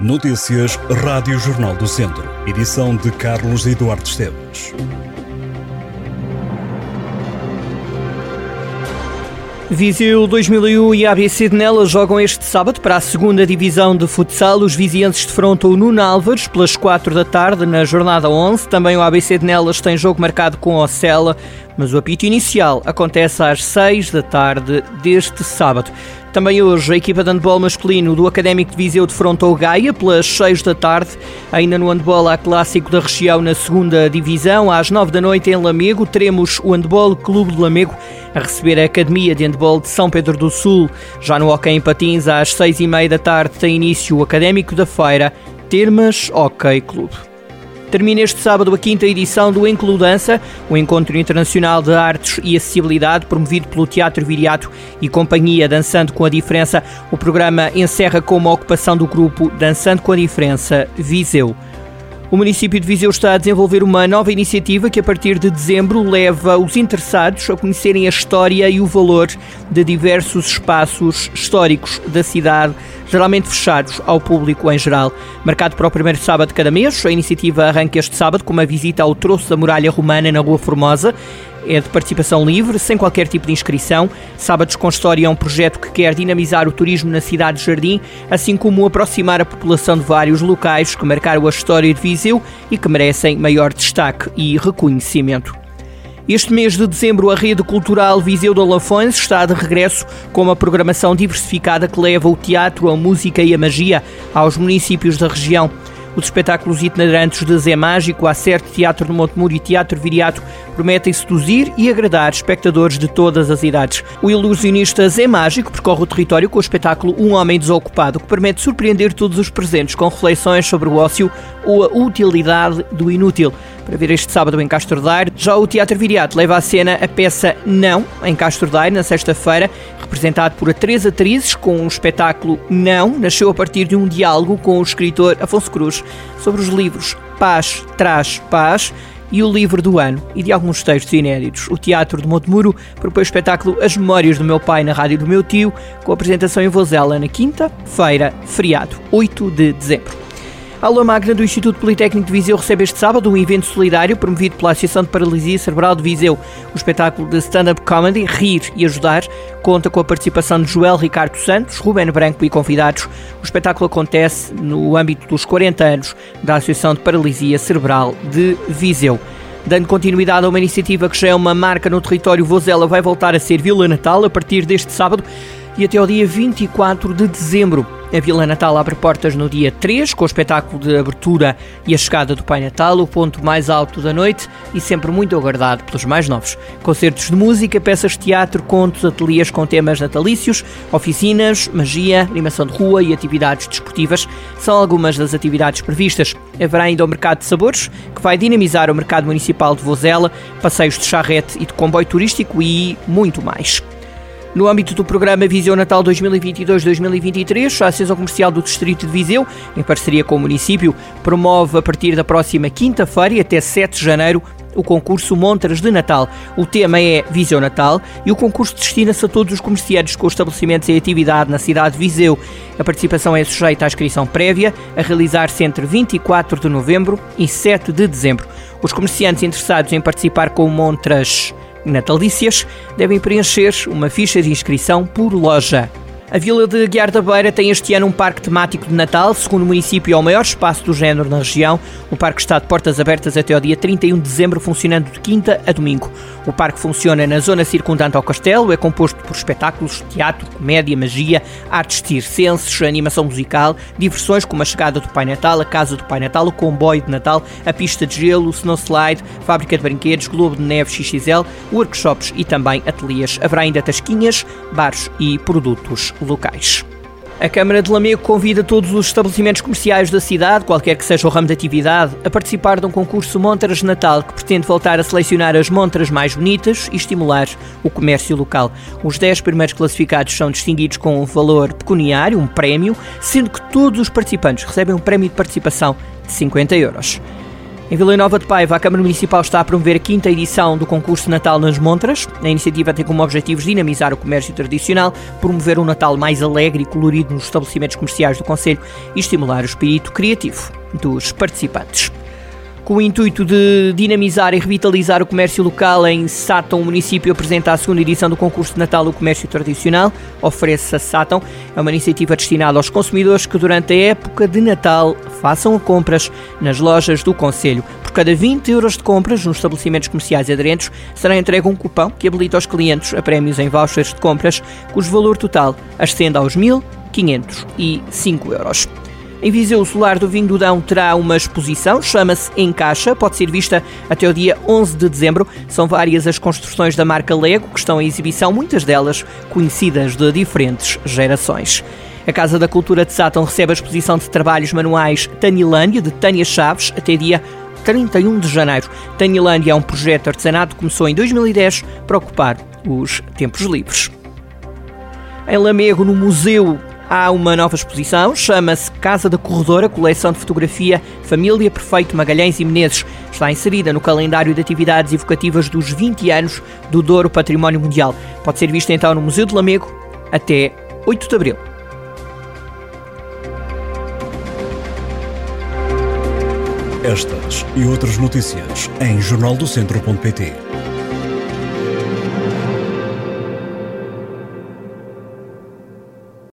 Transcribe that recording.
Notícias Rádio Jornal do Centro. Edição de Carlos Eduardo Esteves. Viseu 2001 e ABC de Nelas jogam este sábado para a segunda divisão de futsal. Os vizienses defrontam o Nuno Álvares pelas 4 da tarde na jornada 11. Também o ABC de Nelas tem jogo marcado com Ocela, mas o apito inicial acontece às 6 da tarde deste sábado. Também hoje, a equipa de handball masculino do Académico de Viseu defrontou Gaia pelas 6 da tarde. Ainda no handball há clássico da região na segunda divisão. Às 9 da noite em Lamego teremos o Handball Clube de Lamego a receber a Academia de Handball de São Pedro do Sul. Já no Hockey em Patins, às 6 e meia da tarde tem início o Académico da Feira Termas Hockey Clube. Termina este sábado a quinta edição do Encludança, o Encontro Internacional de Artes e Acessibilidade, promovido pelo Teatro Viriato e Companhia Dançando com a Diferença. O programa encerra com uma ocupação do grupo Dançando com a Diferença Viseu. O município de Viseu está a desenvolver uma nova iniciativa que, a partir de dezembro, leva os interessados a conhecerem a história e o valor de diversos espaços históricos da cidade, geralmente fechados ao público em geral. Marcado para o primeiro sábado de cada mês, a iniciativa arranca este sábado com uma visita ao troço da muralha romana na Rua Formosa é de participação livre, sem qualquer tipo de inscrição. Sábados com História é um projeto que quer dinamizar o turismo na cidade de Jardim, assim como aproximar a população de vários locais que marcaram a história de Viseu e que merecem maior destaque e reconhecimento. Este mês de dezembro, a Rede Cultural Viseu de Olafões está de regresso com uma programação diversificada que leva o teatro, a música e a magia aos municípios da região. Os espetáculos itinerantes de Zé Mágico, Acerte, Teatro de Montemuro e Teatro Viriato prometem seduzir e agradar espectadores de todas as idades. O ilusionista Zé Mágico percorre o território com o espetáculo Um Homem Desocupado, que permite surpreender todos os presentes com reflexões sobre o ócio ou a utilidade do inútil para ver este sábado em Castro Daire. Já o Teatro Viriato leva à cena a peça Não, em Castro Daire, na sexta-feira, representado por três atrizes com o espetáculo Não, nasceu a partir de um diálogo com o escritor Afonso Cruz sobre os livros Paz traz Paz e o livro do ano e de alguns textos inéditos. O Teatro de Montemuro propõe o espetáculo As Memórias do Meu Pai na Rádio do Meu Tio, com apresentação em Vozela na quinta-feira, feriado, 8 de dezembro. A aula magna do Instituto Politécnico de Viseu recebe este sábado um evento solidário promovido pela Associação de Paralisia Cerebral de Viseu. O espetáculo de stand-up comedy Rir e Ajudar conta com a participação de Joel Ricardo Santos, Ruben Branco e convidados. O espetáculo acontece no âmbito dos 40 anos da Associação de Paralisia Cerebral de Viseu. Dando continuidade a uma iniciativa que já é uma marca no território, Vozela vai voltar a ser Vila Natal a partir deste sábado e até ao dia 24 de dezembro. A Vila Natal abre portas no dia 3, com o espetáculo de abertura e a chegada do Pai Natal, o ponto mais alto da noite e sempre muito aguardado pelos mais novos. Concertos de música, peças de teatro, contos, ateliês com temas natalícios, oficinas, magia, animação de rua e atividades desportivas são algumas das atividades previstas. Haverá ainda o Mercado de Sabores, que vai dinamizar o mercado municipal de Vozela, passeios de charrete e de comboio turístico e muito mais. No âmbito do programa Viseu Natal 2022-2023, a Associação Comercial do Distrito de Viseu, em parceria com o município, promove a partir da próxima quinta-feira e até 7 de janeiro o concurso Montras de Natal. O tema é Viseu Natal e o concurso destina-se a todos os comerciantes com estabelecimentos em atividade na cidade de Viseu. A participação é sujeita à inscrição prévia, a realizar-se entre 24 de novembro e 7 de dezembro. Os comerciantes interessados em participar com Montras natalícias devem preencher uma ficha de inscrição por loja. A Vila de Guiar da Beira tem este ano um parque temático de Natal, segundo o município, é o maior espaço do género na região. O parque está de portas abertas até ao dia 31 de dezembro, funcionando de quinta a domingo. O parque funciona na zona circundante ao castelo, é composto por espetáculos, teatro, comédia, magia, artes circenses, animação musical, diversões como a chegada do Pai Natal, a casa do Pai Natal, o comboio de Natal, a pista de gelo, o snow slide, fábrica de brinquedos, globo de neve XXL, workshops e também ateliês. Haverá ainda tasquinhas, bares e produtos locais. A Câmara de Lamego convida todos os estabelecimentos comerciais da cidade, qualquer que seja o ramo de atividade, a participar de um concurso Montras Natal que pretende voltar a selecionar as montras mais bonitas e estimular o comércio local. Os 10 primeiros classificados são distinguidos com um valor pecuniário, um prémio, sendo que todos os participantes recebem um prémio de participação de 50 euros. Em Vila Nova de Paiva, a Câmara Municipal está a promover a quinta edição do concurso Natal nas Montras. A iniciativa tem como objetivo dinamizar o comércio tradicional, promover um Natal mais alegre e colorido nos estabelecimentos comerciais do Conselho e estimular o espírito criativo dos participantes. Com o intuito de dinamizar e revitalizar o comércio local em Sátão, o município apresenta a segunda edição do concurso de Natal do Comércio Tradicional, Oferece a Sátão. É uma iniciativa destinada aos consumidores que durante a época de Natal façam compras nas lojas do Conselho. Por cada 20 euros de compras nos estabelecimentos comerciais aderentes, será entregue um cupão que habilita os clientes a prémios em vouchers de compras, cujo valor total ascende aos 1.505 euros. Em Viseu, o Solar do Vinho do Dão terá uma exposição, chama-se Encaixa, pode ser vista até o dia 11 de dezembro. São várias as construções da marca Lego que estão em exibição, muitas delas conhecidas de diferentes gerações. A Casa da Cultura de Sátão recebe a exposição de trabalhos manuais Tanilândia, de Tânia Chaves, até dia 31 de janeiro. Tanilândia é um projeto artesanato que começou em 2010 para ocupar os tempos livres. Em Lamego, no Museu Há uma nova exposição, chama-se Casa da Corredora, coleção de fotografia Família Perfeito Magalhães e Menezes. Está inserida no calendário de atividades evocativas dos 20 anos do Douro Património Mundial. Pode ser vista então no Museu de Lamego até 8 de abril. Estas e outras notícias em jornaldocentro.pt.